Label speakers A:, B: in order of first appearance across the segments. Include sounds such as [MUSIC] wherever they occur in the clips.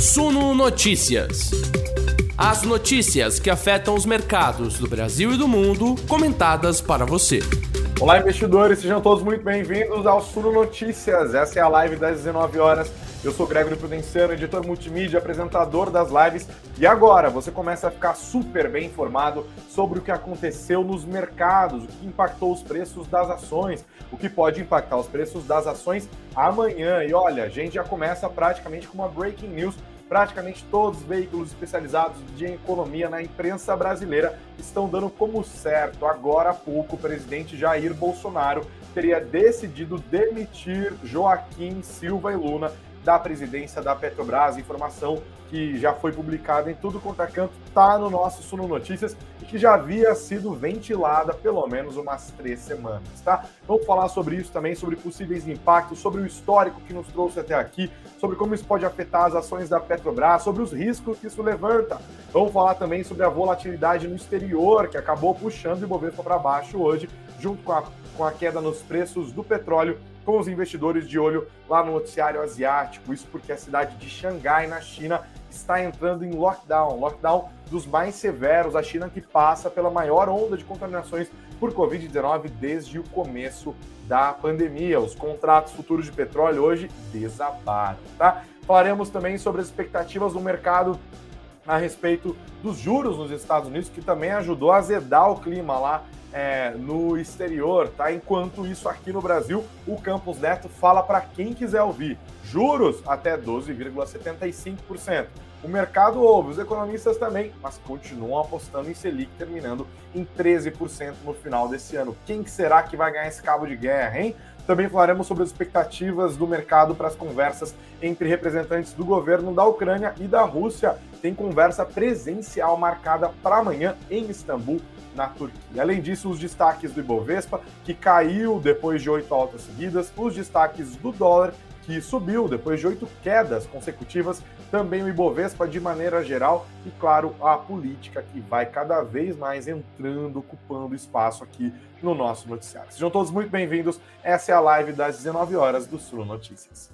A: Suno Notícias. As notícias que afetam os mercados do Brasil e do mundo, comentadas para você.
B: Olá, investidores, sejam todos muito bem-vindos ao Suno Notícias. Essa é a live das 19 horas. Eu sou Gregory Prudenciano, editor multimídia, apresentador das lives. E agora você começa a ficar super bem informado sobre o que aconteceu nos mercados, o que impactou os preços das ações, o que pode impactar os preços das ações amanhã. E olha, a gente já começa praticamente com uma breaking news praticamente todos os veículos especializados de economia na imprensa brasileira estão dando como certo. Agora há pouco, o presidente Jair Bolsonaro teria decidido demitir Joaquim Silva e Luna da presidência da Petrobras. Informação que já foi publicada em tudo quanto é canto, está no nosso Suno Notícias e que já havia sido ventilada pelo menos umas três semanas, tá? Vamos falar sobre isso também, sobre possíveis impactos, sobre o histórico que nos trouxe até aqui, sobre como isso pode afetar as ações da Petrobras, sobre os riscos que isso levanta. Vamos falar também sobre a volatilidade no exterior, que acabou puxando o Ibovespa para baixo hoje, junto com a, com a queda nos preços do petróleo com os investidores de olho lá no noticiário asiático. Isso porque a cidade de Xangai, na China, está entrando em lockdown lockdown dos mais severos. A China que passa pela maior onda de contaminações por Covid-19 desde o começo da pandemia. Os contratos futuros de petróleo hoje desabaram, tá? Falaremos também sobre as expectativas do mercado a respeito dos juros nos Estados Unidos, que também ajudou a azedar o clima lá é, no exterior, tá? Enquanto isso, aqui no Brasil, o Campos Neto fala para quem quiser ouvir: juros até 12,75%. O mercado ouve, os economistas também, mas continuam apostando em Selic, terminando em 13% no final desse ano. Quem será que vai ganhar esse cabo de guerra, hein? Também falaremos sobre as expectativas do mercado para as conversas entre representantes do governo da Ucrânia e da Rússia. Tem conversa presencial marcada para amanhã em Istambul, na Turquia. Além disso, os destaques do Ibovespa, que caiu depois de oito altas seguidas, os destaques do dólar, que subiu depois de oito quedas consecutivas, também o Ibovespa de maneira geral e, claro, a política que vai cada vez mais entrando, ocupando espaço aqui no nosso noticiário. Sejam todos muito bem-vindos. Essa é a live das 19 horas do Sul Notícias.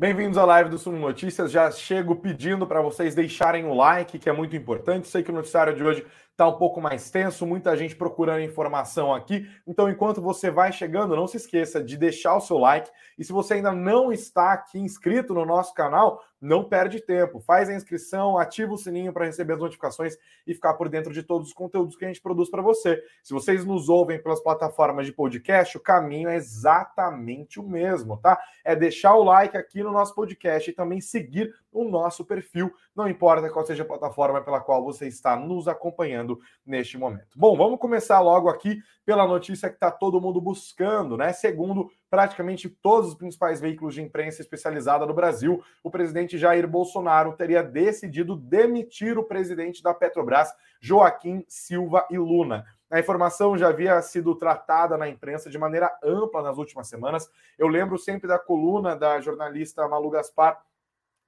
B: Bem-vindos à live do Sumo Notícias. Já chego pedindo para vocês deixarem o like, que é muito importante. Sei que o noticiário de hoje está um pouco mais tenso, muita gente procurando informação aqui. Então, enquanto você vai chegando, não se esqueça de deixar o seu like. E se você ainda não está aqui inscrito no nosso canal, não perde tempo. Faz a inscrição, ativa o sininho para receber as notificações e ficar por dentro de todos os conteúdos que a gente produz para você. Se vocês nos ouvem pelas plataformas de podcast, o caminho é exatamente o mesmo, tá? É deixar o like aqui no nosso podcast e também seguir o nosso perfil, não importa qual seja a plataforma pela qual você está nos acompanhando neste momento. Bom, vamos começar logo aqui pela notícia que está todo mundo buscando, né? Segundo praticamente todos os principais veículos de imprensa especializada no Brasil, o presidente Jair Bolsonaro teria decidido demitir o presidente da Petrobras, Joaquim Silva e Luna. A informação já havia sido tratada na imprensa de maneira ampla nas últimas semanas. Eu lembro sempre da coluna da jornalista Malu Gaspar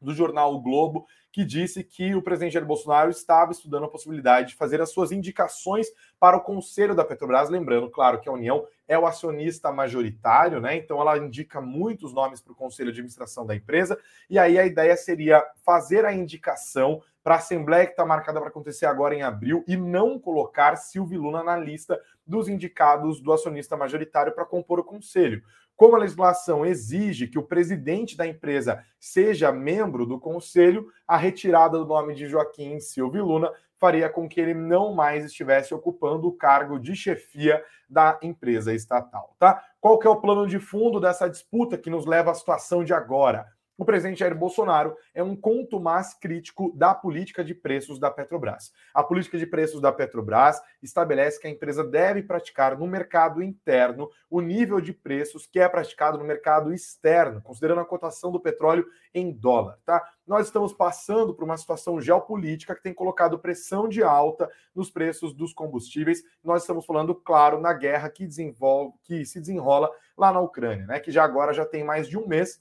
B: do jornal o Globo, que disse que o presidente Jair Bolsonaro estava estudando a possibilidade de fazer as suas indicações para o conselho da Petrobras, lembrando, claro, que a União é o acionista majoritário, né? Então ela indica muitos nomes para o conselho de administração da empresa, e aí a ideia seria fazer a indicação para a Assembleia que está marcada para acontecer agora em abril e não colocar Silvio Luna na lista dos indicados do acionista majoritário para compor o conselho. Como a legislação exige que o presidente da empresa seja membro do conselho, a retirada do nome de Joaquim Silvio Luna faria com que ele não mais estivesse ocupando o cargo de chefia da empresa estatal, tá? Qual que é o plano de fundo dessa disputa que nos leva à situação de agora? O presidente Jair Bolsonaro é um contumaz crítico da política de preços da Petrobras. A política de preços da Petrobras estabelece que a empresa deve praticar no mercado interno o nível de preços que é praticado no mercado externo, considerando a cotação do petróleo em dólar, tá? Nós estamos passando por uma situação geopolítica que tem colocado pressão de alta nos preços dos combustíveis. Nós estamos falando, claro, na guerra que desenvolve, que se desenrola lá na Ucrânia, né? Que já agora já tem mais de um mês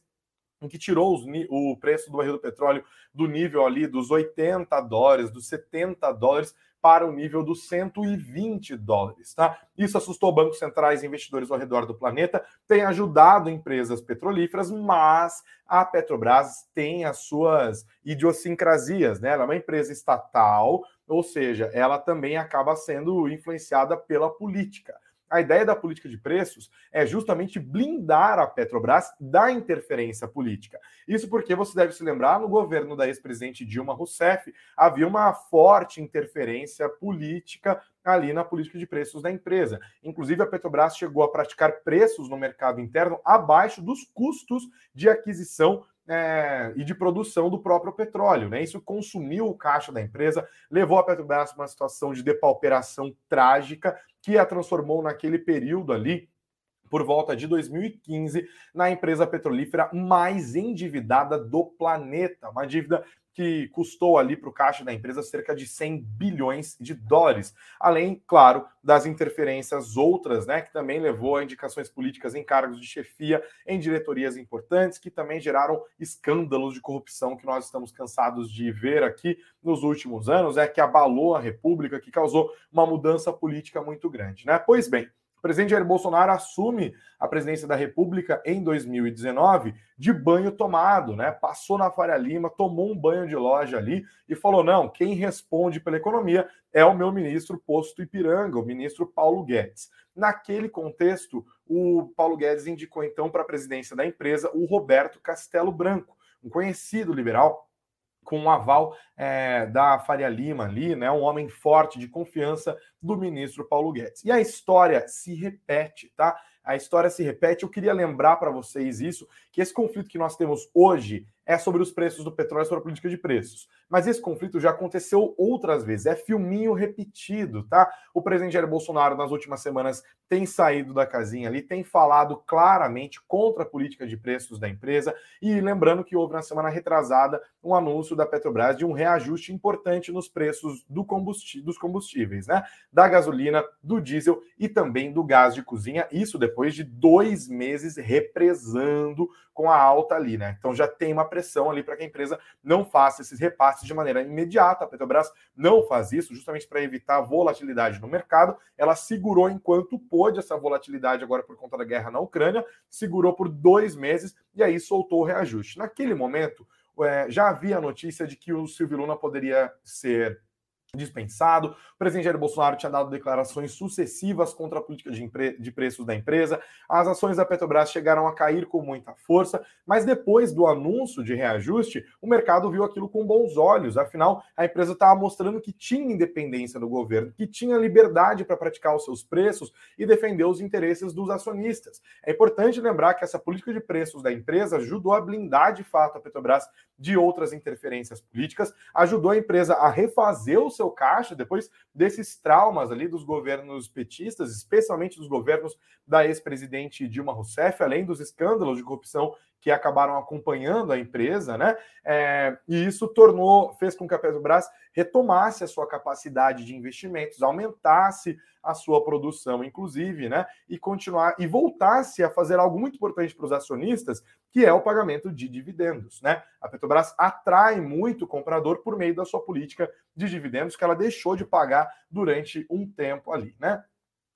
B: em que tirou os, o preço do barril do petróleo do nível ali dos 80 dólares, dos 70 dólares, para o nível dos 120 dólares, tá? Isso assustou bancos centrais e investidores ao redor do planeta, tem ajudado empresas petrolíferas, mas a Petrobras tem as suas idiosincrasias, né? Ela é uma empresa estatal, ou seja, ela também acaba sendo influenciada pela política. A ideia da política de preços é justamente blindar a Petrobras da interferência política. Isso porque você deve se lembrar, no governo da ex-presidente Dilma Rousseff, havia uma forte interferência política ali na política de preços da empresa. Inclusive, a Petrobras chegou a praticar preços no mercado interno abaixo dos custos de aquisição é, e de produção do próprio petróleo. Né? Isso consumiu o caixa da empresa, levou a Petrobras para uma situação de depauperação trágica que a transformou naquele período ali por volta de 2015, na empresa petrolífera mais endividada do planeta. Uma dívida que custou ali para o caixa da empresa cerca de 100 bilhões de dólares. Além, claro, das interferências outras, né, que também levou a indicações políticas em cargos de chefia em diretorias importantes, que também geraram escândalos de corrupção que nós estamos cansados de ver aqui nos últimos anos, é que abalou a República, que causou uma mudança política muito grande, né? Pois bem, o presidente Jair Bolsonaro assume a presidência da República em 2019 de banho tomado, né? Passou na Faria Lima, tomou um banho de loja ali e falou: não, quem responde pela economia é o meu ministro posto Ipiranga, o ministro Paulo Guedes. Naquele contexto, o Paulo Guedes indicou então para a presidência da empresa o Roberto Castelo Branco, um conhecido liberal com um aval é, da Faria Lima ali, né, um homem forte de confiança do ministro Paulo Guedes. E a história se repete, tá? A história se repete. Eu queria lembrar para vocês isso, que esse conflito que nós temos hoje é sobre os preços do petróleo, sobre a política de preços. Mas esse conflito já aconteceu outras vezes, é filminho repetido, tá? O presidente Jair Bolsonaro, nas últimas semanas, tem saído da casinha ali, tem falado claramente contra a política de preços da empresa. E lembrando que houve na semana retrasada um anúncio da Petrobras de um reajuste importante nos preços do combustível, dos combustíveis, né? Da gasolina, do diesel e também do gás de cozinha. Isso depois de dois meses represando com a alta ali, né? Então já tem uma pressão ali para que a empresa não faça esses repasses de maneira imediata. A Petrobras não faz isso justamente para evitar volatilidade no mercado. Ela segurou enquanto pôde essa volatilidade agora por conta da guerra na Ucrânia, segurou por dois meses e aí soltou o reajuste. Naquele momento, é, já havia a notícia de que o Silvio Luna poderia ser dispensado. O presidente Jair Bolsonaro tinha dado declarações sucessivas contra a política de, de, preços da empresa. As ações da Petrobras chegaram a cair com muita força, mas depois do anúncio de reajuste, o mercado viu aquilo com bons olhos. Afinal, a empresa estava mostrando que tinha independência do governo, que tinha liberdade para praticar os seus preços e defender os interesses dos acionistas. É importante lembrar que essa política de preços da empresa ajudou a blindar de fato a Petrobras de outras interferências políticas, ajudou a empresa a refazer o caixa depois desses traumas ali dos governos petistas, especialmente dos governos da ex-presidente Dilma Rousseff, além dos escândalos de corrupção que acabaram acompanhando a empresa, né? É, e isso tornou, fez com que a Petrobras retomasse a sua capacidade de investimentos, aumentasse a sua produção, inclusive, né? E continuar e voltasse a fazer algo muito importante para os acionistas, que é o pagamento de dividendos, né? A Petrobras atrai muito comprador por meio da sua política de dividendos que ela deixou de pagar durante um tempo ali, né?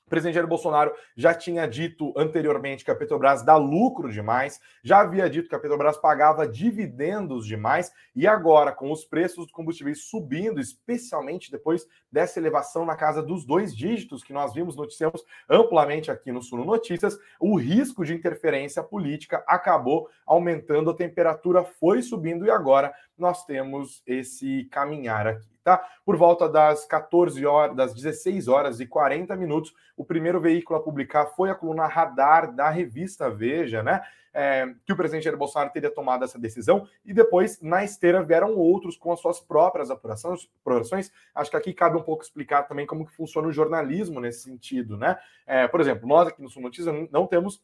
B: O presidente Jair Bolsonaro já tinha dito anteriormente que a Petrobras dá lucro demais, já havia dito que a Petrobras pagava dividendos demais, e agora, com os preços dos combustíveis subindo, especialmente depois dessa elevação na casa dos dois dígitos que nós vimos, noticiamos amplamente aqui no Suno Notícias, o risco de interferência política acabou aumentando, a temperatura foi subindo e agora nós temos esse caminhar aqui tá? Por volta das 14 horas, das 16 horas e 40 minutos, o primeiro veículo a publicar foi a coluna Radar da revista Veja, né? É, que o presidente Jair Bolsonaro teria tomado essa decisão, e depois, na esteira, vieram outros com as suas próprias apurações. apurações. Acho que aqui cabe um pouco explicar também como que funciona o jornalismo nesse sentido, né? É, por exemplo, nós aqui no Sul Notícias não temos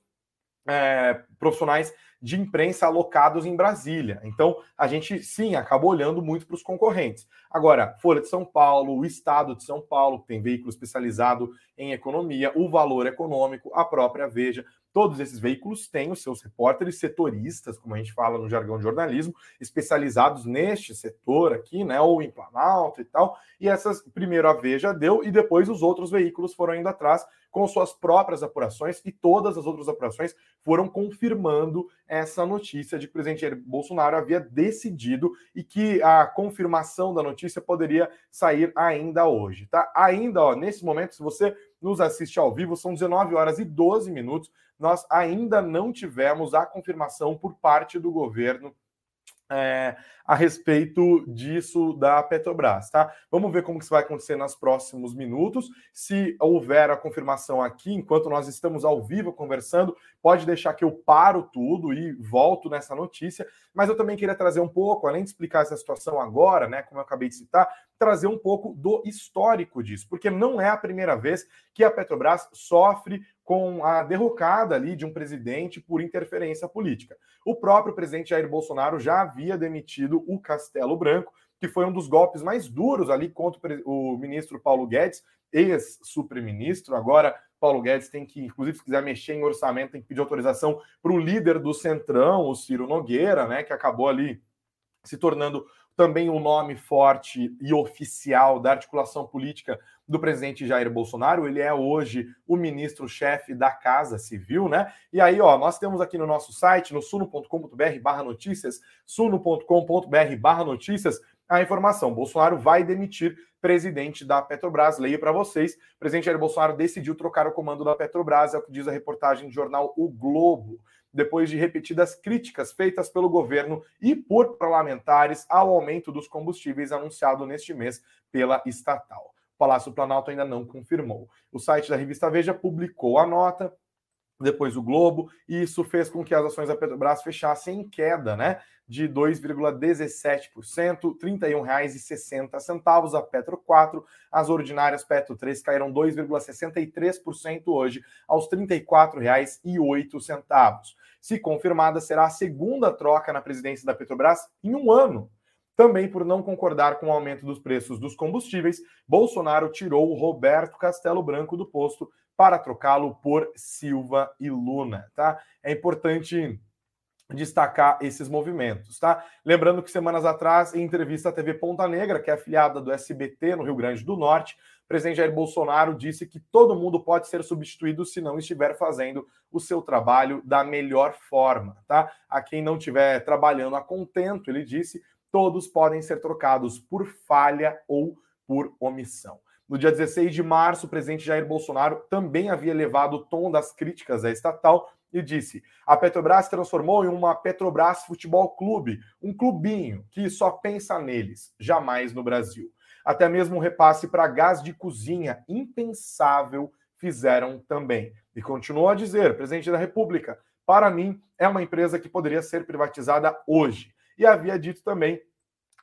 B: é, profissionais de imprensa alocados em Brasília. Então, a gente sim acaba olhando muito para os concorrentes. Agora, Folha de São Paulo, o Estado de São Paulo, que tem veículo especializado em economia, o Valor Econômico, a própria Veja, todos esses veículos têm os seus repórteres setoristas, como a gente fala no jargão de jornalismo, especializados neste setor aqui, né, ou em Planalto e tal. E essas, primeiro a Veja deu e depois os outros veículos foram indo atrás com suas próprias apurações e todas as outras apurações foram confirmando essa notícia de que o presidente Jair Bolsonaro havia decidido e que a confirmação da notícia poderia sair ainda hoje, tá? Ainda, ó, nesse momento, se você nos assiste ao vivo, são 19 horas e 12 minutos. Nós ainda não tivemos a confirmação por parte do governo é, a respeito disso da Petrobras, tá? Vamos ver como que isso vai acontecer nos próximos minutos. Se houver a confirmação aqui, enquanto nós estamos ao vivo conversando, pode deixar que eu paro tudo e volto nessa notícia. Mas eu também queria trazer um pouco, além de explicar essa situação agora, né, como eu acabei de citar, trazer um pouco do histórico disso, porque não é a primeira vez que a Petrobras sofre com a derrocada ali de um presidente por interferência política. O próprio presidente Jair Bolsonaro já havia demitido o Castelo Branco, que foi um dos golpes mais duros ali contra o ministro Paulo Guedes, ex-superministro. Agora, Paulo Guedes tem que, inclusive, se quiser mexer em orçamento, tem que pedir autorização para o líder do Centrão, o Ciro Nogueira, né, que acabou ali se tornando também um nome forte e oficial da articulação política do presidente Jair Bolsonaro. Ele é hoje o ministro-chefe da Casa Civil, né? E aí, ó, nós temos aqui no nosso site, no suno.com.br barra notícias, suno.com.br barra notícias, a informação. Bolsonaro vai demitir presidente da Petrobras. Leio para vocês. O presidente Jair Bolsonaro decidiu trocar o comando da Petrobras, é o que diz a reportagem do jornal O Globo depois de repetidas críticas feitas pelo governo e por parlamentares ao aumento dos combustíveis anunciado neste mês pela estatal. O Palácio Planalto ainda não confirmou. O site da revista Veja publicou a nota, depois o Globo, e isso fez com que as ações da Petrobras fechassem em queda, né? De 2,17%, R$ 31,60. A Petro 4, as ordinárias Petro 3 caíram 2,63% hoje, aos R$ 34,08. Se confirmada, será a segunda troca na presidência da Petrobras em um ano. Também por não concordar com o aumento dos preços dos combustíveis, Bolsonaro tirou Roberto Castelo Branco do posto para trocá-lo por Silva e Luna, tá? É importante destacar esses movimentos, tá? Lembrando que semanas atrás, em entrevista à TV Ponta Negra, que é afiliada do SBT no Rio Grande do Norte, o presidente Jair Bolsonaro disse que todo mundo pode ser substituído se não estiver fazendo o seu trabalho da melhor forma, tá? A quem não estiver trabalhando a contento, ele disse, todos podem ser trocados por falha ou por omissão. No dia 16 de março, o presidente Jair Bolsonaro também havia levado o tom das críticas à estatal e disse: a Petrobras se transformou em uma Petrobras Futebol Clube, um clubinho que só pensa neles, jamais no Brasil. Até mesmo um repasse para gás de cozinha, impensável, fizeram também. E continuou a dizer, presidente da República, para mim é uma empresa que poderia ser privatizada hoje. E havia dito também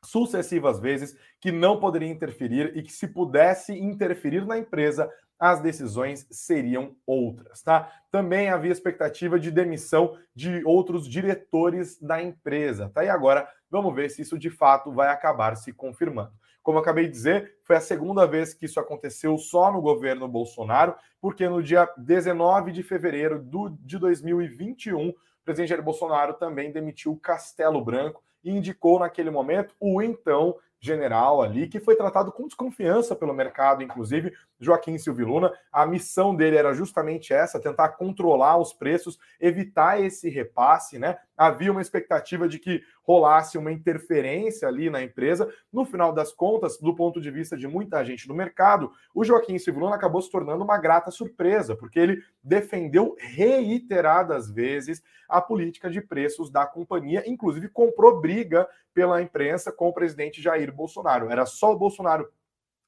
B: sucessivas vezes que não poderia interferir e que se pudesse interferir na empresa, as decisões seriam outras, tá? Também havia expectativa de demissão de outros diretores da empresa, tá? E agora vamos ver se isso de fato vai acabar se confirmando. Como eu acabei de dizer, foi a segunda vez que isso aconteceu só no governo Bolsonaro, porque no dia 19 de fevereiro do, de 2021, o presidente Jair Bolsonaro também demitiu Castelo Branco e indicou naquele momento o então general ali, que foi tratado com desconfiança pelo mercado, inclusive, Joaquim Silvio Luna. A missão dele era justamente essa, tentar controlar os preços, evitar esse repasse, né? Havia uma expectativa de que rolasse uma interferência ali na empresa. No final das contas, do ponto de vista de muita gente no mercado, o Joaquim Silvio Luna acabou se tornando uma grata surpresa, porque ele defendeu reiteradas vezes a política de preços da companhia, inclusive comprou briga pela imprensa com o presidente Jair Bolsonaro. Era só o Bolsonaro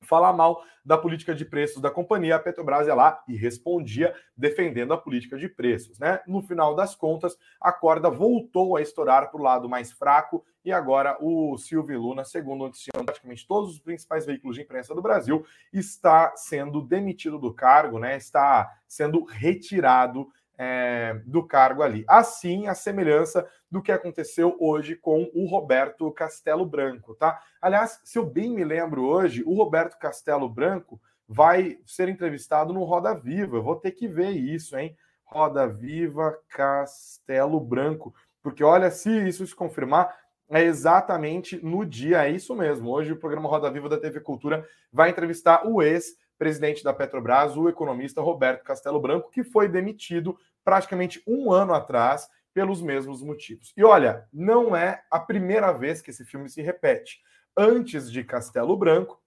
B: falar mal da política de preços da companhia, a Petrobras ia lá e respondia defendendo a política de preços. Né? No final das contas, a corda voltou a estourar para o lado mais fraco e agora o Silvio Luna, segundo noticiando praticamente todos os principais veículos de imprensa do Brasil, está sendo demitido do cargo, né? está sendo retirado é, do cargo ali. Assim, a semelhança do que aconteceu hoje com o Roberto Castelo Branco, tá? Aliás, se eu bem me lembro hoje, o Roberto Castelo Branco vai ser entrevistado no Roda Viva. Eu vou ter que ver isso, hein? Roda Viva Castelo Branco. Porque olha, se isso se confirmar, é exatamente no dia, é isso mesmo. Hoje o programa Roda Viva da TV Cultura vai entrevistar o ex-presidente da Petrobras, o economista Roberto Castelo Branco, que foi demitido praticamente um ano atrás pelos mesmos motivos. E olha, não é a primeira vez que esse filme se repete. Antes de Castelo Branco,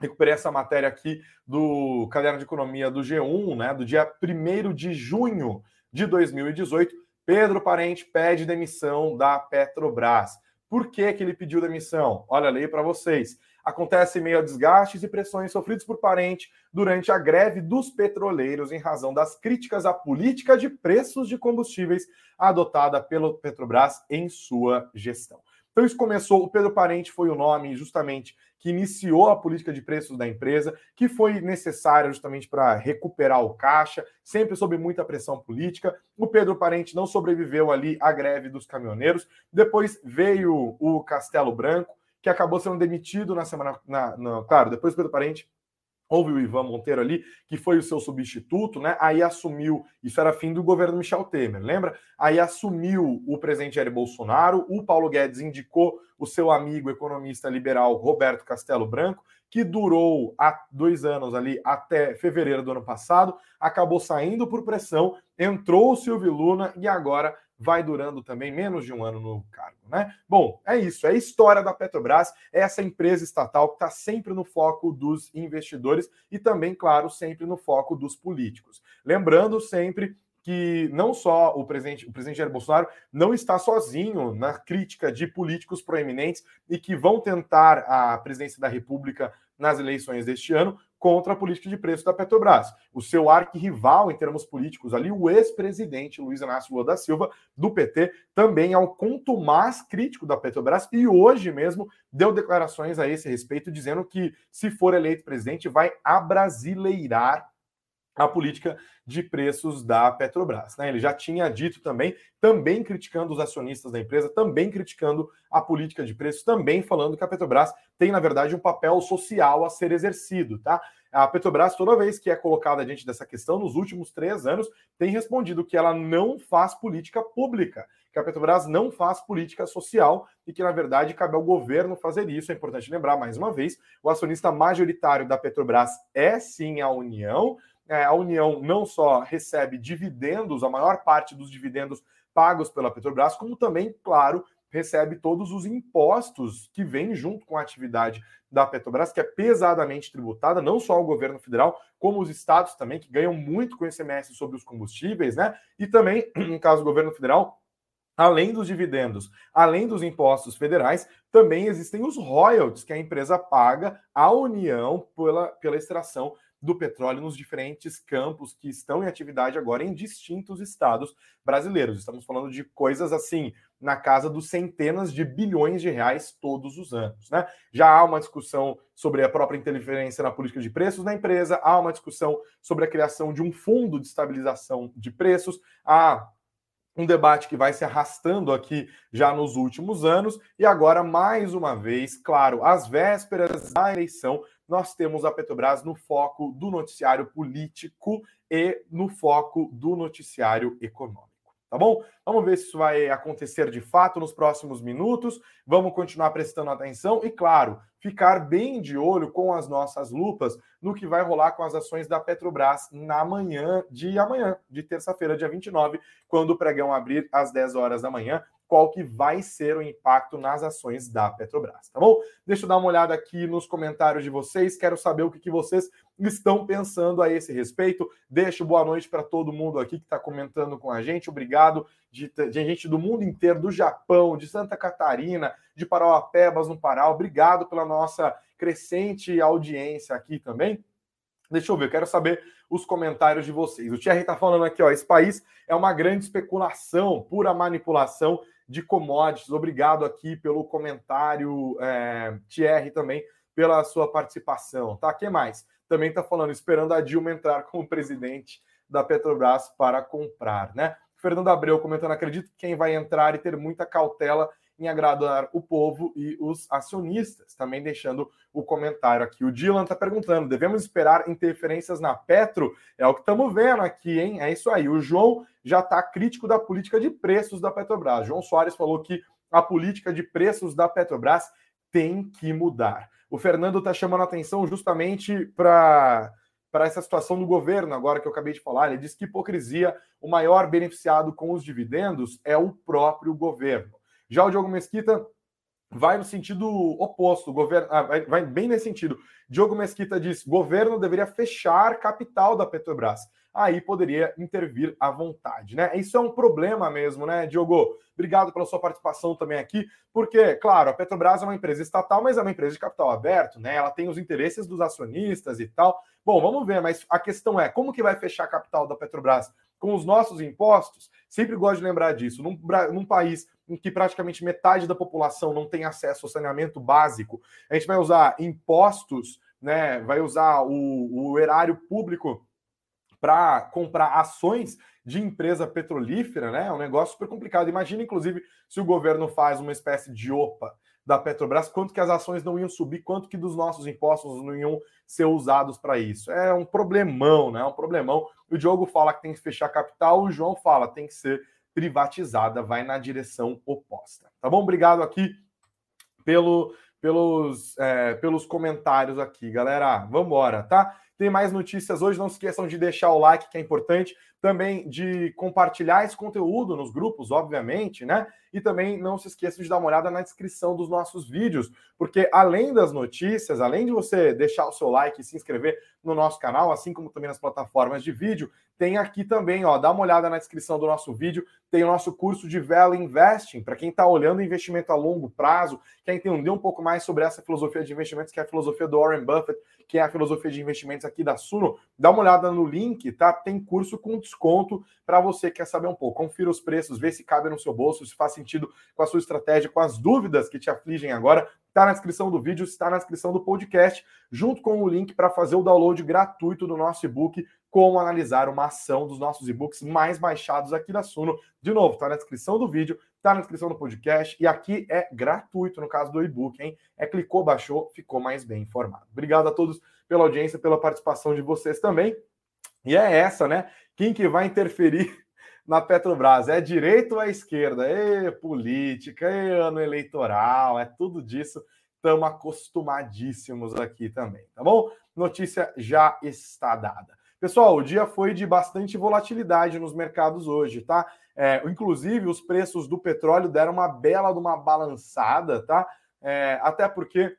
B: recuperei essa matéria aqui do Caderno de Economia do G1, né, do dia 1 de junho de 2018. Pedro Parente pede demissão da Petrobras. Por que, que ele pediu demissão? Olha, leio para vocês acontece em meio a desgastes e pressões sofridos por parente durante a greve dos petroleiros em razão das críticas à política de preços de combustíveis adotada pelo Petrobras em sua gestão. Então isso começou, o Pedro Parente foi o nome justamente que iniciou a política de preços da empresa, que foi necessária justamente para recuperar o caixa, sempre sob muita pressão política. O Pedro Parente não sobreviveu ali à greve dos caminhoneiros. Depois veio o Castelo Branco, que acabou sendo demitido na semana. Na, na, claro, depois do Pedro Parente, houve o Ivan Monteiro ali, que foi o seu substituto, né? Aí assumiu, isso era fim do governo Michel Temer, lembra? Aí assumiu o presidente Jair Bolsonaro, o Paulo Guedes indicou o seu amigo economista liberal Roberto Castelo Branco, que durou há dois anos ali até fevereiro do ano passado, acabou saindo por pressão, entrou o Silvio Luna e agora vai durando também menos de um ano no cargo, né? Bom, é isso, é a história da Petrobras, é essa empresa estatal que está sempre no foco dos investidores e também, claro, sempre no foco dos políticos. Lembrando sempre que não só o presidente, o presidente Jair Bolsonaro não está sozinho na crítica de políticos proeminentes e que vão tentar a presidência da República nas eleições deste ano, contra a política de preço da Petrobras. O seu arquirrival em termos políticos ali, o ex-presidente Luiz Inácio Lula da Silva, do PT, também é um contumaz crítico da Petrobras e hoje mesmo deu declarações a esse respeito, dizendo que, se for eleito presidente, vai abrasileirar a política de preços da Petrobras. Né? Ele já tinha dito também, também criticando os acionistas da empresa, também criticando a política de preços, também falando que a Petrobras tem, na verdade, um papel social a ser exercido. Tá? A Petrobras, toda vez que é colocada diante dessa questão, nos últimos três anos, tem respondido que ela não faz política pública, que a Petrobras não faz política social e que, na verdade, cabe ao governo fazer isso. É importante lembrar, mais uma vez, o acionista majoritário da Petrobras é sim a União, é, a União não só recebe dividendos, a maior parte dos dividendos pagos pela Petrobras, como também, claro, recebe todos os impostos que vêm junto com a atividade da Petrobras, que é pesadamente tributada, não só o governo federal, como os estados também, que ganham muito com ICMS sobre os combustíveis, né? E também, [CLEARS THROAT] no caso do governo federal, além dos dividendos, além dos impostos federais, também existem os royalties que a empresa paga à União pela, pela extração do petróleo nos diferentes campos que estão em atividade agora em distintos estados brasileiros. Estamos falando de coisas assim, na casa dos centenas de bilhões de reais todos os anos. Né? Já há uma discussão sobre a própria interferência na política de preços da empresa, há uma discussão sobre a criação de um fundo de estabilização de preços, há um debate que vai se arrastando aqui já nos últimos anos, e agora, mais uma vez, claro, às vésperas da eleição, nós temos a Petrobras no foco do noticiário político e no foco do noticiário econômico. Tá bom? Vamos ver se isso vai acontecer de fato nos próximos minutos. Vamos continuar prestando atenção e, claro, ficar bem de olho com as nossas lupas no que vai rolar com as ações da Petrobras na manhã de amanhã, de terça-feira, dia 29, quando o pregão abrir às 10 horas da manhã qual que vai ser o impacto nas ações da Petrobras, tá bom? Deixa eu dar uma olhada aqui nos comentários de vocês, quero saber o que, que vocês estão pensando a esse respeito. Deixo boa noite para todo mundo aqui que está comentando com a gente, obrigado de, de, gente do mundo inteiro, do Japão, de Santa Catarina, de Parauapebas, no Pará, obrigado pela nossa crescente audiência aqui também. Deixa eu ver, quero saber os comentários de vocês. O Thierry está falando aqui, ó, esse país é uma grande especulação, pura manipulação de commodities. Obrigado aqui pelo comentário, é, Thierry, também pela sua participação. Tá? que mais? Também está falando, esperando a Dilma entrar como presidente da Petrobras para comprar, né? Fernando Abreu comentando, acredito que quem vai entrar e ter muita cautela em agradar o povo e os acionistas. Também deixando o comentário aqui. O Dylan está perguntando: devemos esperar interferências na Petro? É o que estamos vendo aqui, hein? É isso aí. O João já está crítico da política de preços da Petrobras. João Soares falou que a política de preços da Petrobras tem que mudar. O Fernando está chamando a atenção justamente para para essa situação do governo, agora que eu acabei de falar. Ele diz que hipocrisia, o maior beneficiado com os dividendos é o próprio governo. Já o Diogo Mesquita vai no sentido oposto, governo ah, vai, vai, bem nesse sentido. Diogo Mesquita diz: governo deveria fechar capital da Petrobras. Aí poderia intervir à vontade, né? Isso é um problema mesmo, né, Diogo? Obrigado pela sua participação também aqui, porque, claro, a Petrobras é uma empresa estatal, mas é uma empresa de capital aberto, né? Ela tem os interesses dos acionistas e tal. Bom, vamos ver, mas a questão é: como que vai fechar a capital da Petrobras? Com os nossos impostos? Sempre gosto de lembrar disso. Num, num país em que praticamente metade da população não tem acesso ao saneamento básico, a gente vai usar impostos, né, vai usar o, o erário público para comprar ações de empresa petrolífera, né? É um negócio super complicado. Imagina, inclusive, se o governo faz uma espécie de OPA da Petrobras, quanto que as ações não iam subir, quanto que dos nossos impostos não iam ser usados para isso. É um problemão, né? É um problemão. O Diogo fala que tem que fechar capital, o João fala que tem que ser privatizada, vai na direção oposta. Tá bom? Obrigado aqui pelo, pelos, é, pelos comentários aqui, galera. Vamos embora, tá? Tem mais notícias hoje. Não se esqueçam de deixar o like, que é importante. Também de compartilhar esse conteúdo nos grupos, obviamente, né? E também não se esqueçam de dar uma olhada na descrição dos nossos vídeos, porque além das notícias, além de você deixar o seu like e se inscrever no nosso canal, assim como também nas plataformas de vídeo, tem aqui também, ó, dá uma olhada na descrição do nosso vídeo, tem o nosso curso de Value Investing, para quem está olhando investimento a longo prazo, quer entender um pouco mais sobre essa filosofia de investimentos, que é a filosofia do Warren Buffett, que é a filosofia de investimentos aqui da Suno, dá uma olhada no link, tá? Tem curso com desconto para você que quer saber um pouco. Confira os preços, vê se cabe no seu bolso, se faz sentido com a sua estratégia, com as dúvidas que te afligem agora. Está na descrição do vídeo, está na descrição do podcast, junto com o link para fazer o download gratuito do nosso e-book Como Analisar uma Ação dos nossos e-books mais baixados aqui da Suno. De novo, está na descrição do vídeo, está na descrição do podcast e aqui é gratuito no caso do e-book, hein? É clicou, baixou, ficou mais bem informado. Obrigado a todos pela audiência, pela participação de vocês também. E é essa, né? Quem que vai interferir [LAUGHS] na Petrobras? É direita ou é esquerda? É política, é ano eleitoral, é tudo disso. Estamos acostumadíssimos aqui também, tá bom? Notícia já está dada. Pessoal, o dia foi de bastante volatilidade nos mercados hoje, tá? É, inclusive, os preços do petróleo deram uma bela de uma balançada, tá? É, até porque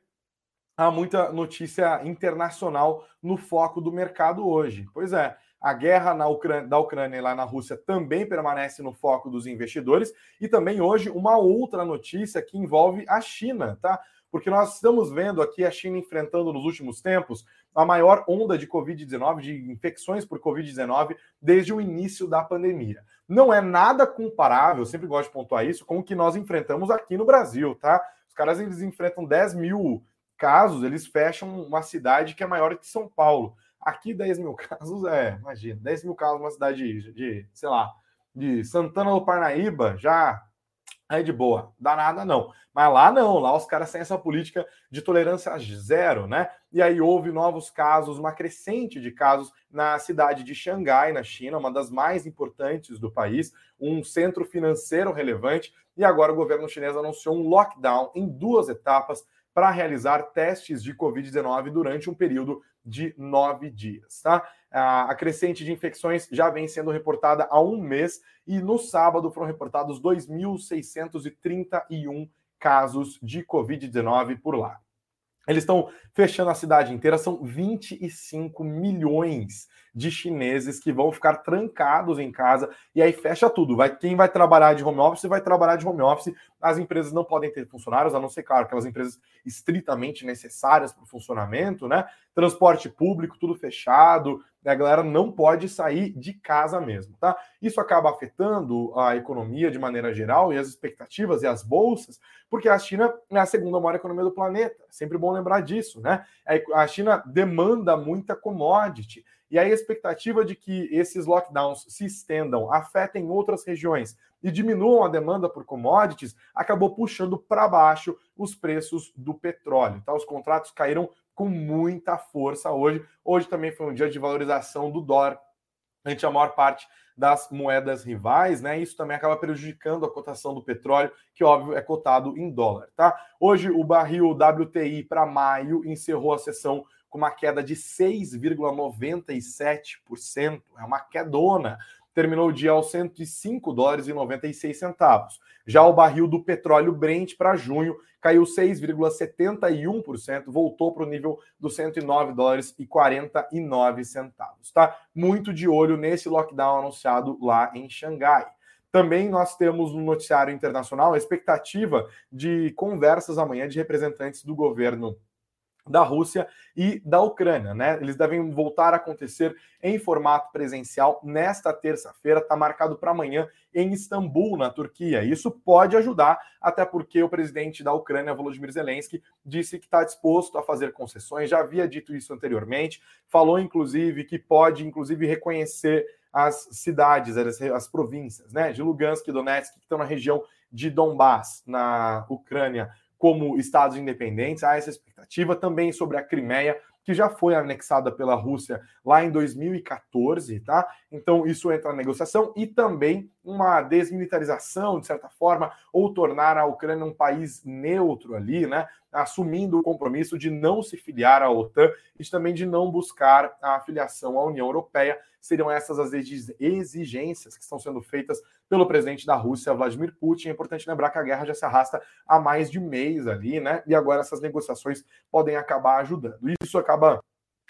B: há muita notícia internacional no foco do mercado hoje. Pois é, a guerra na Ucrânia, da Ucrânia e lá na Rússia também permanece no foco dos investidores. E também hoje uma outra notícia que envolve a China, tá? Porque nós estamos vendo aqui a China enfrentando nos últimos tempos a maior onda de Covid-19, de infecções por Covid-19, desde o início da pandemia. Não é nada comparável, sempre gosto de pontuar isso, com o que nós enfrentamos aqui no Brasil, tá? Os caras eles enfrentam 10 mil casos, eles fecham uma cidade que é maior que São Paulo. Aqui, 10 mil [LAUGHS] casos é, imagina, 10 mil casos numa cidade de, de, sei lá, de Santana do Parnaíba, já é de boa, dá nada não. Mas lá não, lá os caras têm essa política de tolerância zero, né? E aí houve novos casos, uma crescente de casos na cidade de Xangai, na China, uma das mais importantes do país, um centro financeiro relevante. E agora o governo chinês anunciou um lockdown em duas etapas para realizar testes de Covid-19 durante um período de nove dias. Tá? A crescente de infecções já vem sendo reportada há um mês e no sábado foram reportados 2.631 casos de Covid-19 por lá. Eles estão fechando a cidade inteira, são 25 milhões de chineses que vão ficar trancados em casa e aí fecha tudo. Vai quem vai trabalhar de home office vai trabalhar de home office. As empresas não podem ter funcionários, a não ser claro aquelas empresas estritamente necessárias para o funcionamento, né? Transporte público tudo fechado, a galera não pode sair de casa mesmo, tá? Isso acaba afetando a economia de maneira geral e as expectativas e as bolsas, porque a China é a segunda maior economia do planeta. É sempre bom lembrar disso, né? A China demanda muita commodity. E a expectativa de que esses lockdowns se estendam, afetem outras regiões e diminuam a demanda por commodities, acabou puxando para baixo os preços do petróleo. Tá? Os contratos caíram com muita força hoje. Hoje também foi um dia de valorização do dólar ante a maior parte das moedas rivais, né? Isso também acaba prejudicando a cotação do petróleo, que óbvio é cotado em dólar, tá? Hoje o barril WTI para maio encerrou a sessão com uma queda de 6,97%, é uma quedona terminou o dia aos 105 dólares e 96 centavos. Já o barril do petróleo Brent para junho caiu 6,71%, voltou para o nível dos 109 dólares e 49 centavos, tá? Muito de olho nesse lockdown anunciado lá em Xangai. Também nós temos no noticiário internacional a expectativa de conversas amanhã de representantes do governo da Rússia e da Ucrânia, né? Eles devem voltar a acontecer em formato presencial nesta terça-feira, está marcado para amanhã em Istambul, na Turquia. Isso pode ajudar, até porque o presidente da Ucrânia, Volodymyr Zelensky, disse que está disposto a fazer concessões, já havia dito isso anteriormente, falou inclusive que pode inclusive reconhecer as cidades, as, as províncias, né, de Lugansk e Donetsk, que estão na região de Donbass, na Ucrânia, como estados independentes. Há essa expectativa também sobre a Crimeia, que já foi anexada pela Rússia lá em 2014, tá? Então isso entra na negociação e também uma desmilitarização, de certa forma, ou tornar a Ucrânia um país neutro ali, né? Assumindo o compromisso de não se filiar à OTAN e também de não buscar a afiliação à União Europeia. Seriam essas as exigências que estão sendo feitas pelo presidente da Rússia, Vladimir Putin. É importante lembrar que a guerra já se arrasta há mais de mês ali, né? E agora essas negociações podem acabar ajudando. Isso acaba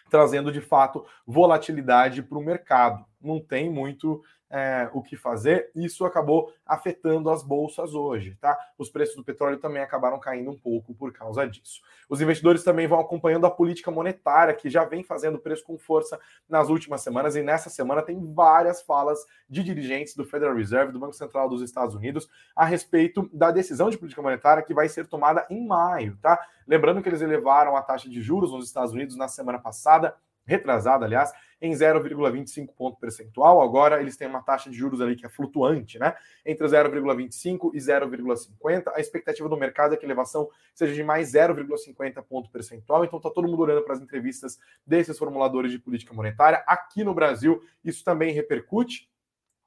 B: trazendo de fato volatilidade para o mercado. Não tem muito é, o que fazer. Isso acabou afetando as bolsas hoje, tá? Os preços do petróleo também acabaram caindo um pouco por causa disso. Os investidores também vão acompanhando a política monetária, que já vem fazendo preço com força nas últimas semanas, e nessa semana tem várias falas de dirigentes do Federal Reserve, do Banco Central dos Estados Unidos, a respeito da decisão de política monetária que vai ser tomada em maio, tá? Lembrando que eles elevaram a taxa de juros nos Estados Unidos na semana passada retrasada, aliás, em 0,25 ponto percentual. Agora eles têm uma taxa de juros ali que é flutuante, né? Entre 0,25 e 0,50. A expectativa do mercado é que a elevação seja de mais 0,50 ponto percentual. Então está todo mundo olhando para as entrevistas desses formuladores de política monetária. Aqui no Brasil, isso também repercute.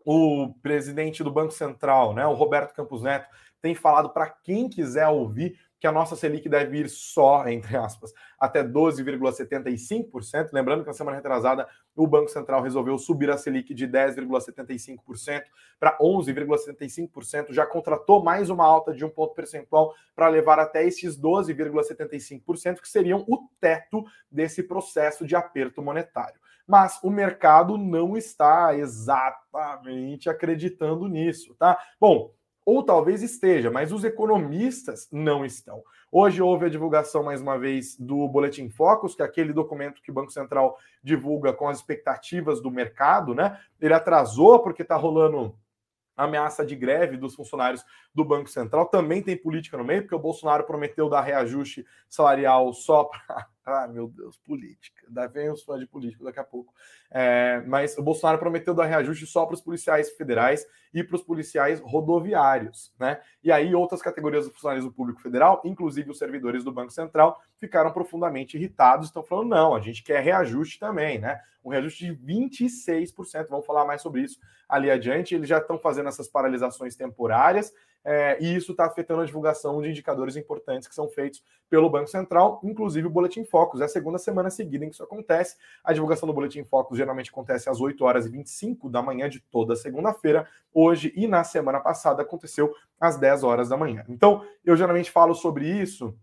B: O presidente do Banco Central, né, o Roberto Campos Neto, tem falado para quem quiser ouvir que a nossa Selic deve ir só, entre aspas, até 12,75%. Lembrando que na semana retrasada o Banco Central resolveu subir a Selic de 10,75% para 11,75%, já contratou mais uma alta de um ponto percentual para levar até esses 12,75%, que seriam o teto desse processo de aperto monetário. Mas o mercado não está exatamente acreditando nisso, tá? Bom, ou talvez esteja, mas os economistas não estão. Hoje houve a divulgação, mais uma vez, do Boletim Focus, que é aquele documento que o Banco Central divulga com as expectativas do mercado, né? Ele atrasou porque está rolando ameaça de greve dos funcionários do Banco Central. Também tem política no meio, porque o Bolsonaro prometeu dar reajuste salarial só [LAUGHS] para Ah, meu Deus, política. Daí vem os fãs de político daqui a pouco. É, mas o Bolsonaro prometeu dar reajuste só para os policiais federais e para os policiais rodoviários, né? E aí outras categorias do funcionalismo público federal, inclusive os servidores do Banco Central, ficaram profundamente irritados, estão falando, não, a gente quer reajuste também, né? Um reajuste de 26%, vamos falar mais sobre isso ali adiante. Eles já estão fazendo essas paralisações temporárias é, e isso está afetando a divulgação de indicadores importantes que são feitos pelo Banco Central, inclusive o Boletim Focus. É a segunda semana seguida em que isso acontece. A divulgação do Boletim Focus geralmente acontece às 8 horas e 25 da manhã de toda segunda-feira. Hoje e na semana passada aconteceu às 10 horas da manhã. Então, eu geralmente falo sobre isso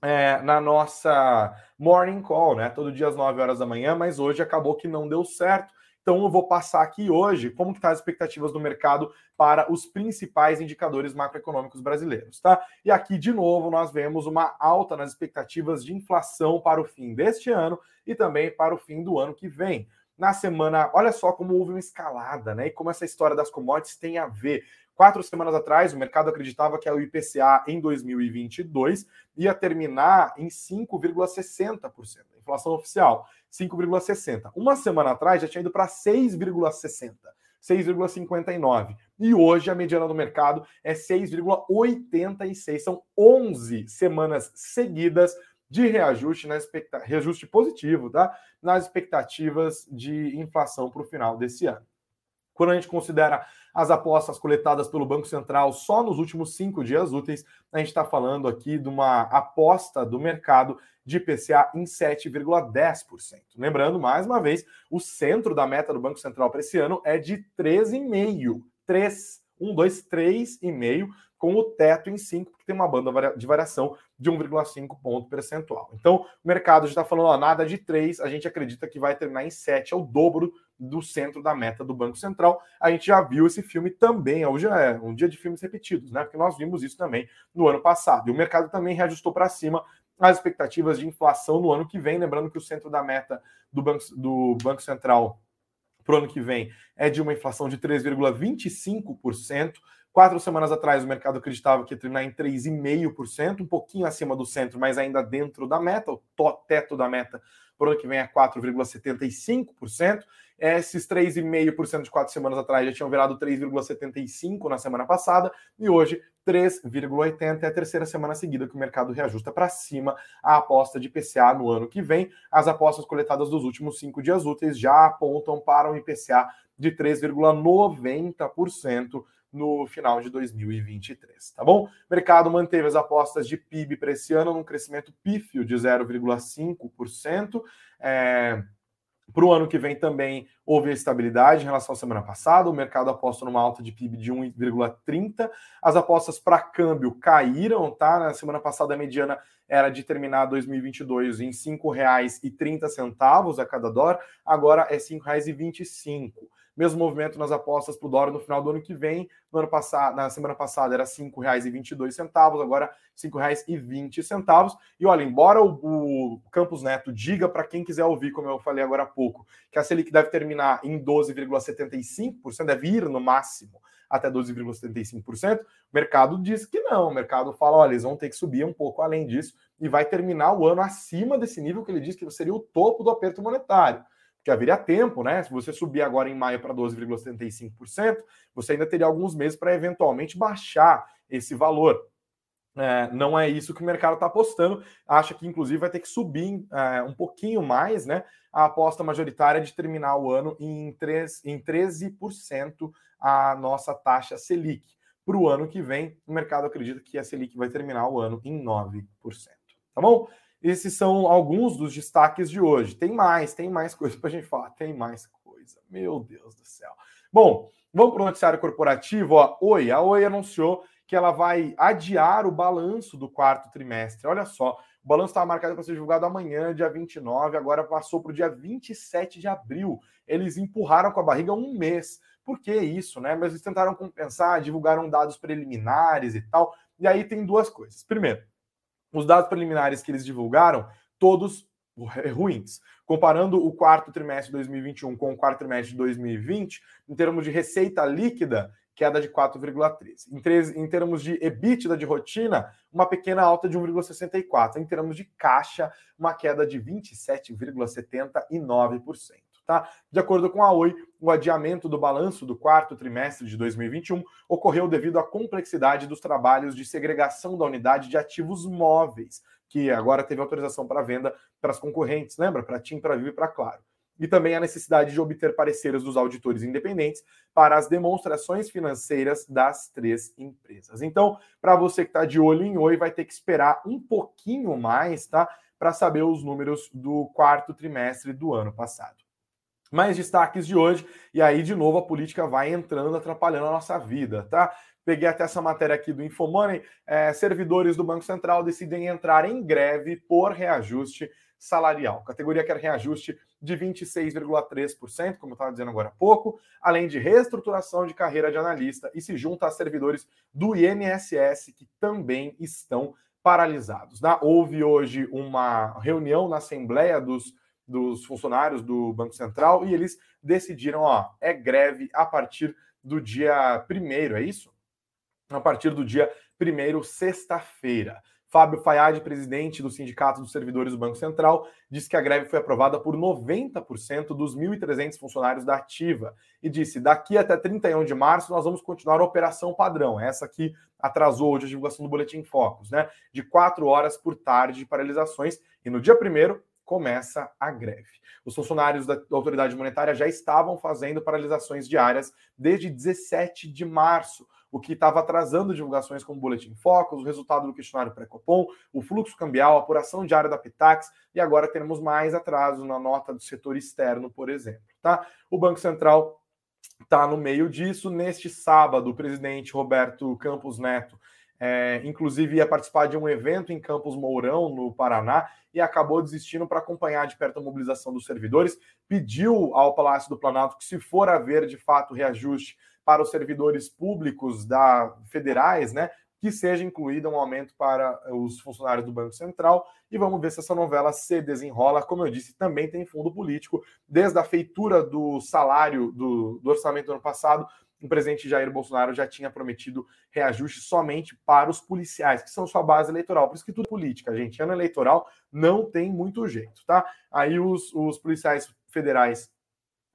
B: é, na nossa morning call, né? Todo dia às 9 horas da manhã, mas hoje acabou que não deu certo. Então eu vou passar aqui hoje como que tá as expectativas do mercado para os principais indicadores macroeconômicos brasileiros, tá? E aqui de novo nós vemos uma alta nas expectativas de inflação para o fim deste ano e também para o fim do ano que vem. Na semana, olha só como houve uma escalada, né? E como essa história das commodities tem a ver Quatro semanas atrás, o mercado acreditava que o IPCA em 2022 ia terminar em 5,60%, a inflação oficial, 5,60%. Uma semana atrás já tinha ido para 6,60%. 6,59. E hoje a mediana do mercado é 6,86. São 11 semanas seguidas de reajuste, na expecta... reajuste positivo, tá? Nas expectativas de inflação para o final desse ano. Quando a gente considera as apostas coletadas pelo Banco Central só nos últimos cinco dias úteis, a gente está falando aqui de uma aposta do mercado de IPCA em 7,10%. Lembrando, mais uma vez, o centro da meta do Banco Central para esse ano é de 13,5%. 3, 1, 2, 3,5%, com o teto em 5, porque tem uma banda de variação de 1,5 ponto percentual. Então, o mercado já está falando, ó, nada de 3, a gente acredita que vai terminar em 7, é o dobro do centro da meta do Banco Central. A gente já viu esse filme também, hoje é um dia de filmes repetidos, né? Porque nós vimos isso também no ano passado. E o mercado também reajustou para cima as expectativas de inflação no ano que vem, lembrando que o centro da meta do Banco, do Banco Central para o ano que vem é de uma inflação de 3,25%. Quatro semanas atrás, o mercado acreditava que ia terminar em 3,5%, um pouquinho acima do centro, mas ainda dentro da meta, o teto da meta para o ano que vem é 4,75%. Esses 3,5% de quatro semanas atrás já tinham virado 3,75% na semana passada, e hoje 3,80% é a terceira semana seguida que o mercado reajusta para cima a aposta de IPCA no ano que vem. As apostas coletadas dos últimos cinco dias úteis já apontam para um IPCA de 3,90% no final de 2023, tá bom? O mercado manteve as apostas de PIB para esse ano num crescimento pífio de 0,5%. É... Para o ano que vem também houve estabilidade em relação à semana passada. O mercado aposta numa alta de PIB de 1,30. As apostas para câmbio caíram, tá? Na semana passada a mediana era de terminar 2022 em R$ 5,30 a cada dólar, agora é R$ 5,25. Mesmo movimento nas apostas para o dólar no final do ano que vem. No ano passado, na semana passada era R$ 5,22, agora R$ 5,20. E olha, embora o, o Campos Neto diga para quem quiser ouvir, como eu falei agora há pouco, que a Selic deve terminar em 12,75%, deve ir no máximo até 12,75%. O mercado diz que não. O mercado fala: olha, eles vão ter que subir um pouco além disso e vai terminar o ano acima desse nível que ele diz que seria o topo do aperto monetário que haveria tempo, né? Se você subir agora em maio para 12,75%, você ainda teria alguns meses para eventualmente baixar esse valor. É, não é isso que o mercado está apostando. Acha que, inclusive, vai ter que subir é, um pouquinho mais, né? A aposta majoritária de terminar o ano em, 3, em 13% a nossa taxa Selic. Para o ano que vem, o mercado acredita que a Selic vai terminar o ano em 9%. Tá bom? Esses são alguns dos destaques de hoje. Tem mais, tem mais coisa para a gente falar. Tem mais coisa. Meu Deus do céu. Bom, vamos para o noticiário corporativo. Ó. Oi, a Oi anunciou que ela vai adiar o balanço do quarto trimestre. Olha só, o balanço estava marcado para ser divulgado amanhã, dia 29, agora passou para o dia 27 de abril. Eles empurraram com a barriga um mês. Por que isso, né? Mas eles tentaram compensar, divulgaram dados preliminares e tal. E aí tem duas coisas. Primeiro, os dados preliminares que eles divulgaram, todos [LAUGHS] ruins. Comparando o quarto trimestre de 2021 com o quarto trimestre de 2020, em termos de receita líquida, queda de 4,13. Em, em termos de EBITDA de rotina, uma pequena alta de 1,64. Em termos de caixa, uma queda de 27,79%. Tá? De acordo com a Oi, o adiamento do balanço do quarto trimestre de 2021 ocorreu devido à complexidade dos trabalhos de segregação da unidade de ativos móveis, que agora teve autorização para venda para as concorrentes, lembra? Para TIM, para Vivo e para Claro. E também a necessidade de obter pareceres dos auditores independentes para as demonstrações financeiras das três empresas. Então, para você que está de olho em Oi, vai ter que esperar um pouquinho mais, tá? Para saber os números do quarto trimestre do ano passado. Mais destaques de hoje, e aí de novo a política vai entrando, atrapalhando a nossa vida, tá? Peguei até essa matéria aqui do Infomoney. É, servidores do Banco Central decidem entrar em greve por reajuste salarial. Categoria quer reajuste de 26,3%, como eu estava dizendo agora há pouco, além de reestruturação de carreira de analista e se junta a servidores do INSS que também estão paralisados. Né? Houve hoje uma reunião na Assembleia dos dos funcionários do Banco Central e eles decidiram, ó, é greve a partir do dia primeiro, é isso? A partir do dia primeiro, sexta-feira. Fábio Fayad, presidente do Sindicato dos Servidores do Banco Central, disse que a greve foi aprovada por 90% dos 1.300 funcionários da Ativa e disse: daqui até 31 de março nós vamos continuar a operação padrão. Essa que atrasou hoje a divulgação do Boletim Focus, né? De quatro horas por tarde de paralisações. E no dia primeiro começa a greve. Os funcionários da autoridade monetária já estavam fazendo paralisações diárias desde 17 de março, o que estava atrasando divulgações como o Boletim Focus, o resultado do questionário pré-copom, o fluxo cambial, a apuração diária da Pitax, e agora temos mais atrasos na nota do setor externo, por exemplo. Tá? O Banco Central está no meio disso. Neste sábado, o presidente Roberto Campos Neto é, inclusive ia participar de um evento em Campos Mourão, no Paraná, e acabou desistindo para acompanhar de perto a mobilização dos servidores. Pediu ao Palácio do Planalto que, se for haver de fato reajuste para os servidores públicos da federais, né, que seja incluído um aumento para os funcionários do Banco Central. E vamos ver se essa novela se desenrola. Como eu disse, também tem fundo político. Desde a feitura do salário do, do orçamento do ano passado, o presidente Jair Bolsonaro já tinha prometido reajuste somente para os policiais, que são sua base eleitoral. Por isso que tudo é política, gente. Ano eleitoral não tem muito jeito, tá? Aí os, os policiais federais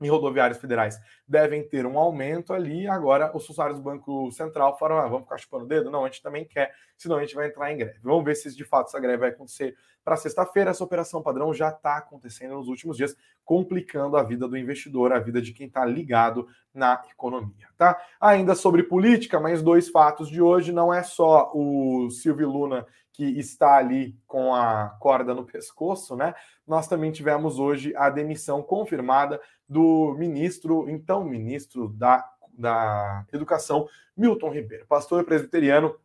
B: e rodoviários federais devem ter um aumento ali. Agora, os funcionários do Banco Central falaram: ah, vamos ficar chupando o dedo? Não, a gente também quer, senão a gente vai entrar em greve. Vamos ver se de fato essa greve vai acontecer para sexta-feira. Essa operação padrão já está acontecendo nos últimos dias, complicando a vida do investidor, a vida de quem está ligado na economia. Tá? Ainda sobre política, mais dois fatos de hoje: não é só o Silvio Luna que está ali com a corda no pescoço, né? Nós também tivemos hoje a demissão confirmada do ministro, então ministro da, da Educação, Milton Ribeiro, pastor presbiteriano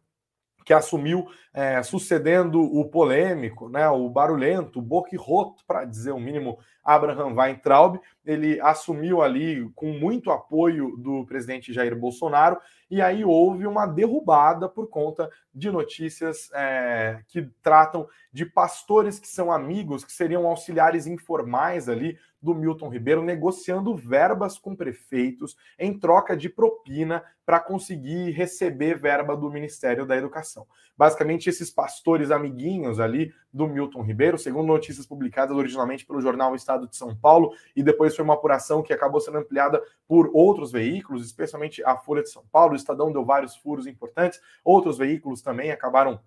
B: que assumiu é, sucedendo o polêmico, né, o barulhento, o boquirroto, para dizer o mínimo, Abraham Weintraub. Ele assumiu ali com muito apoio do presidente Jair Bolsonaro, e aí houve uma derrubada por conta de notícias é, que tratam de pastores que são amigos, que seriam auxiliares informais ali do Milton Ribeiro, negociando verbas com prefeitos em troca de propina para conseguir receber verba do Ministério da Educação. Basicamente, esses pastores amiguinhos ali do Milton Ribeiro, segundo notícias publicadas originalmente pelo jornal Estado de São Paulo, e depois foi uma apuração que acabou sendo ampliada por outros veículos, especialmente a Folha de São Paulo, o Estadão deu vários furos importantes, outros veículos também acabaram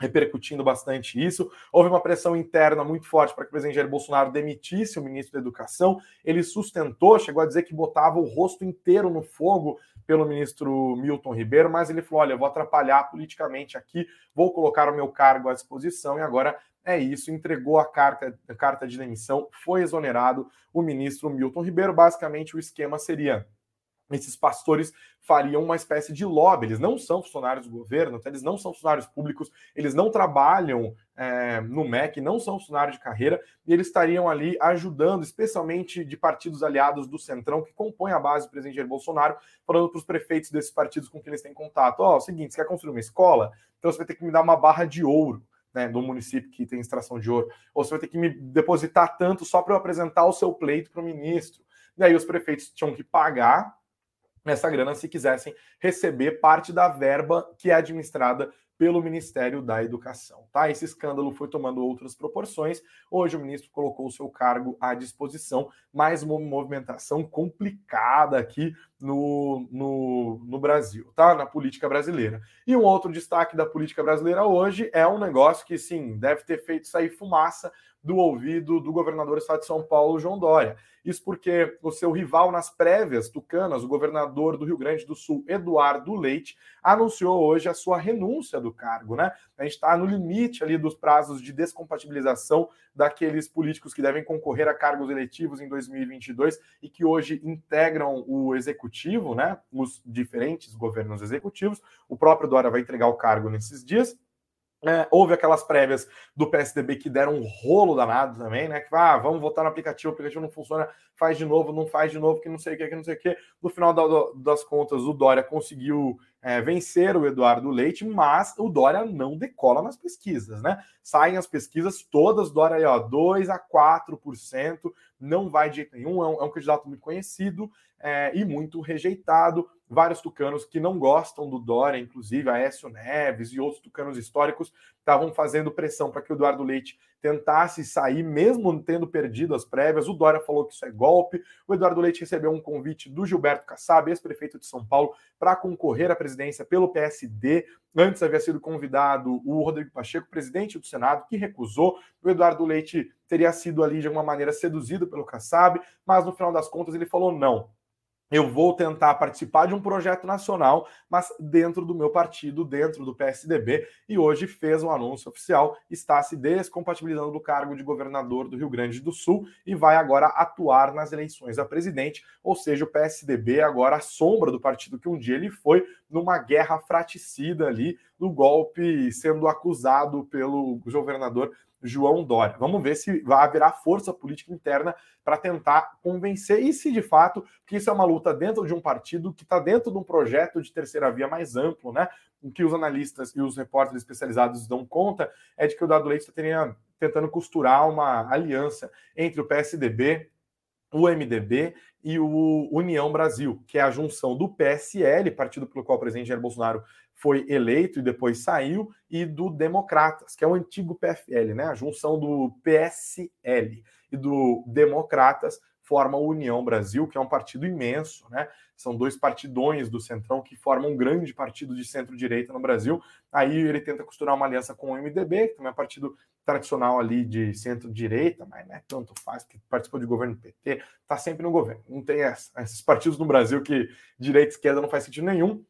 B: repercutindo bastante isso. Houve uma pressão interna muito forte para que o presidente Jair Bolsonaro demitisse o ministro da Educação. Ele sustentou, chegou a dizer que botava o rosto inteiro no fogo pelo ministro Milton Ribeiro, mas ele falou: olha, vou atrapalhar politicamente aqui, vou colocar o meu cargo à disposição e agora é isso, entregou a carta, a carta de demissão, foi exonerado o ministro Milton Ribeiro. Basicamente, o esquema seria esses pastores fariam uma espécie de lobby. Eles não são funcionários do governo, então eles não são funcionários públicos, eles não trabalham é, no MEC, não são funcionários de carreira, e eles estariam ali ajudando, especialmente de partidos aliados do Centrão, que compõem a base do presidente Jair Bolsonaro, falando para os prefeitos desses partidos com quem eles têm contato: ó, oh, é o seguinte, você quer construir uma escola? Então você vai ter que me dar uma barra de ouro. Né, do município que tem extração de ouro, ou você vai ter que me depositar tanto só para eu apresentar o seu pleito para o ministro. E aí os prefeitos tinham que pagar essa grana se quisessem receber parte da verba que é administrada pelo Ministério da Educação. Tá? Esse escândalo foi tomando outras proporções. Hoje o ministro colocou o seu cargo à disposição. Mais uma movimentação complicada aqui no, no, no Brasil, tá? Na política brasileira. E um outro destaque da política brasileira hoje é um negócio que, sim, deve ter feito sair fumaça do ouvido do governador do estado de São Paulo, João Dória. Isso porque o seu rival nas prévias tucanas, o governador do Rio Grande do Sul, Eduardo Leite, anunciou hoje a sua renúncia do cargo, né? A gente está no limite ali dos prazos de descompatibilização daqueles políticos que devem concorrer a cargos eletivos em 2022 e que hoje integram o executivo, né? Os diferentes governos executivos. O próprio Dória vai entregar o cargo nesses dias. É, houve aquelas prévias do PSDB que deram um rolo danado também, né? Que ah, vamos votar no aplicativo, o aplicativo não funciona, faz de novo, não faz de novo, que não sei o que, que não sei o que. No final da, das contas, o Dória conseguiu é, vencer o Eduardo Leite, mas o Dória não decola nas pesquisas, né? Saem as pesquisas todas, Dória aí, ó, 2 a 4%, não vai de jeito nenhum, é um, é um candidato muito conhecido é, e muito rejeitado vários tucanos que não gostam do Dória, inclusive Aécio Neves e outros tucanos históricos, estavam fazendo pressão para que o Eduardo Leite tentasse sair, mesmo tendo perdido as prévias. O Dória falou que isso é golpe. O Eduardo Leite recebeu um convite do Gilberto Kassab, ex-prefeito de São Paulo, para concorrer à presidência pelo PSD. Antes havia sido convidado o Rodrigo Pacheco, presidente do Senado, que recusou. O Eduardo Leite teria sido ali de alguma maneira seduzido pelo Kassab, mas no final das contas ele falou não eu vou tentar participar de um projeto nacional, mas dentro do meu partido, dentro do PSDB, e hoje fez um anúncio oficial, está se descompatibilizando do cargo de governador do Rio Grande do Sul e vai agora atuar nas eleições a presidente, ou seja, o PSDB agora a sombra do partido que um dia ele foi numa guerra fraticida ali, do golpe sendo acusado pelo governador João Dória. Vamos ver se haverá força política interna para tentar convencer e se de fato que isso é uma luta dentro de um partido que está dentro de um projeto de terceira via mais amplo, né? O que os analistas e os repórteres especializados dão conta é de que o Dado Leite está tentando costurar uma aliança entre o PSDB, o MDB e o União Brasil, que é a junção do PSL, partido pelo qual o presidente Jair Bolsonaro foi eleito e depois saiu, e do Democratas, que é o antigo PFL, né? A junção do PSL e do Democratas forma a União Brasil, que é um partido imenso, né? São dois partidões do Centrão que formam um grande partido de centro-direita no Brasil. Aí ele tenta costurar uma aliança com o MDB, que também é um partido tradicional ali de centro-direita, mas né, tanto faz, que participou de governo PT, tá sempre no governo. Não tem essa. Esses partidos no Brasil que direita e esquerda não faz sentido nenhum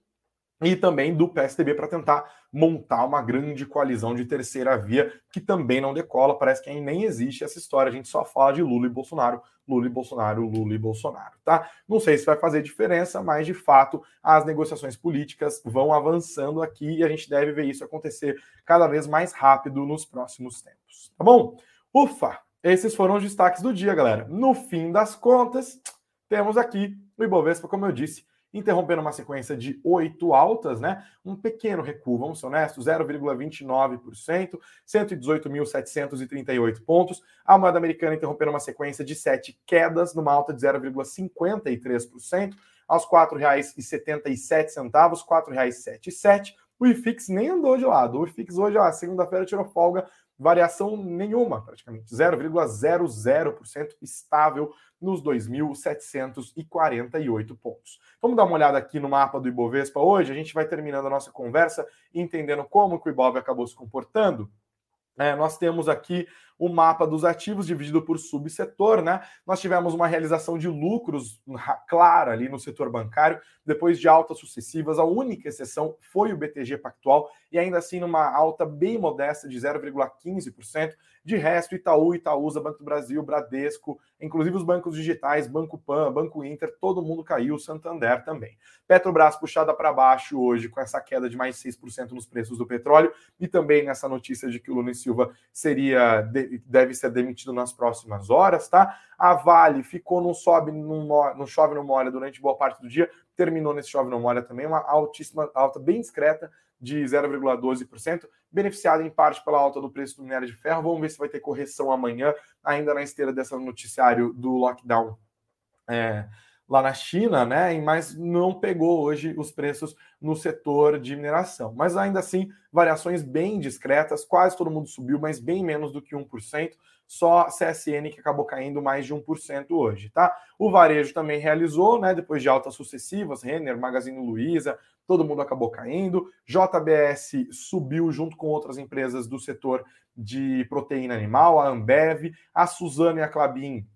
B: e também do PSDB para tentar montar uma grande coalizão de terceira via que também não decola. Parece que nem existe essa história. A gente só fala de Lula e Bolsonaro, Lula e Bolsonaro, Lula e Bolsonaro, tá? Não sei se vai fazer diferença, mas de fato as negociações políticas vão avançando aqui e a gente deve ver isso acontecer cada vez mais rápido nos próximos tempos, tá bom? Ufa! Esses foram os destaques do dia, galera. No fim das contas, temos aqui o Ibovespa, como eu disse, interrompendo uma sequência de oito altas, né? Um pequeno recuo, vamos ser honestos, 0,29%, 118.738 pontos. A moeda americana interrompendo uma sequência de sete quedas, numa alta de 0,53%, aos R$ 4,77, R$ 4,77. O IFIX nem andou de lado. O IFIX hoje, ó, segunda-feira, tirou folga variação nenhuma, praticamente, 0,00% estável nos 2.748 pontos. Vamos dar uma olhada aqui no mapa do Ibovespa hoje. A gente vai terminando a nossa conversa entendendo como o Ibov acabou se comportando. É, nós temos aqui o mapa dos ativos dividido por subsetor, né? Nós tivemos uma realização de lucros clara ali no setor bancário, depois de altas sucessivas. A única exceção foi o BTG Pactual, e ainda assim numa alta bem modesta de 0,15%. De resto, Itaú, Itaúsa, Banco do Brasil, Bradesco, inclusive os bancos digitais, Banco Pan, Banco Inter, todo mundo caiu, Santander também. Petrobras puxada para baixo hoje com essa queda de mais 6% nos preços do petróleo e também nessa notícia de que o Lula Silva seria deve ser demitido nas próximas horas, tá? A Vale ficou no sobe no chove no molha durante boa parte do dia, terminou nesse chove no molha também, uma altíssima alta bem discreta de 0,12%, beneficiada em parte pela alta do preço do minério de ferro. Vamos ver se vai ter correção amanhã, ainda na esteira dessa noticiário do lockdown é, lá na China, né? Mas não pegou hoje os preços no setor de mineração. Mas ainda assim, variações bem discretas, quase todo mundo subiu, mas bem menos do que 1%. Só CSN que acabou caindo mais de 1% hoje, tá? O varejo também realizou, né? Depois de altas sucessivas, Renner, Magazine Luiza, todo mundo acabou caindo. JBS subiu junto com outras empresas do setor de proteína animal, a Ambev, a Suzano e a Clabin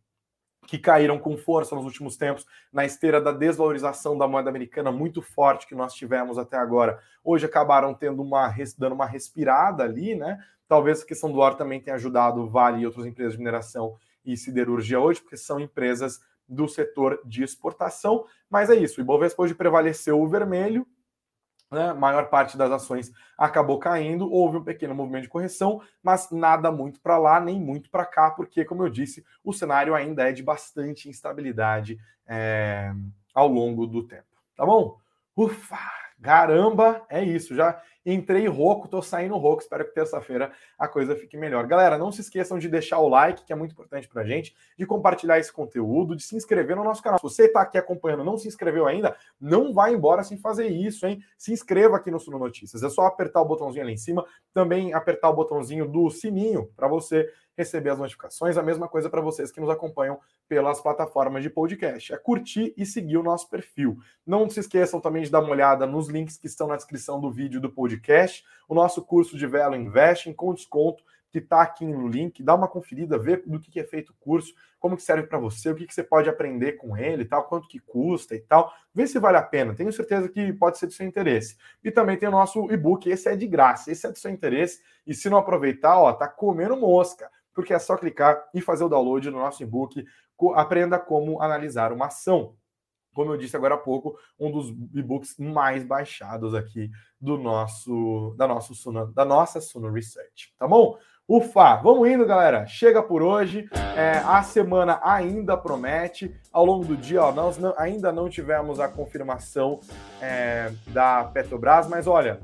B: que caíram com força nos últimos tempos na esteira da desvalorização da moeda americana muito forte que nós tivemos até agora. Hoje acabaram tendo uma dando uma respirada ali, né? Talvez a questão do ouro também tenha ajudado Vale e outras empresas de mineração e siderurgia hoje, porque são empresas do setor de exportação. Mas é isso, o Ibovespa hoje prevaleceu o vermelho, né, maior parte das ações acabou caindo, houve um pequeno movimento de correção, mas nada muito para lá nem muito para cá, porque, como eu disse, o cenário ainda é de bastante instabilidade é, ao longo do tempo. Tá bom? Ufa! Caramba, é isso. Já entrei rouco, tô saindo rouco. Espero que terça-feira a coisa fique melhor. Galera, não se esqueçam de deixar o like, que é muito importante pra gente, de compartilhar esse conteúdo, de se inscrever no nosso canal. Se você tá aqui acompanhando, não se inscreveu ainda, não vai embora sem fazer isso, hein? Se inscreva aqui no Suno Notícias. É só apertar o botãozinho ali em cima, também apertar o botãozinho do sininho para você receber as notificações. A mesma coisa para vocês que nos acompanham pelas plataformas de podcast. É curtir e seguir o nosso perfil. Não se esqueçam também de dar uma olhada nos links que estão na descrição do vídeo do podcast. O nosso curso de Velo Investing com desconto que está aqui no link, dá uma conferida, vê do que, é feito o curso, como que serve para você, o que, que você pode aprender com ele, tal, quanto que custa e tal. Vê se vale a pena. Tenho certeza que pode ser do seu interesse. E também tem o nosso e-book, esse é de graça, esse é do seu interesse. E se não aproveitar, ó, tá comendo mosca porque é só clicar e fazer o download no nosso e-book. Aprenda como analisar uma ação. Como eu disse agora há pouco, um dos e-books mais baixados aqui do nosso da nosso Suno, da nossa Suno Research, tá bom? Ufa, vamos indo, galera. Chega por hoje. É, a semana ainda promete. Ao longo do dia, ó, nós não, ainda não tivemos a confirmação é, da Petrobras, mas olha,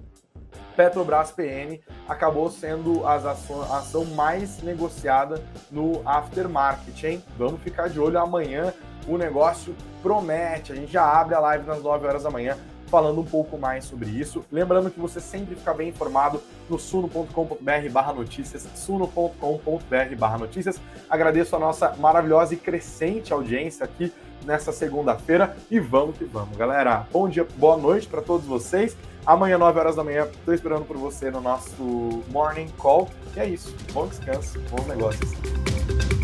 B: Petrobras PN acabou sendo as aço, a ação mais negociada no aftermarket, hein? Vamos ficar de olho amanhã. O negócio promete. A gente já abre a live nas 9 horas da manhã falando um pouco mais sobre isso. Lembrando que você sempre fica bem informado no suno.com.br barra notícias, suno.com.br barra notícias. Agradeço a nossa maravilhosa e crescente audiência aqui nessa segunda-feira e vamos que vamos, galera. Bom dia, boa noite para todos vocês. Amanhã, 9 horas da manhã, estou esperando por você no nosso Morning Call. E é isso. Bom descanso, bons negócios.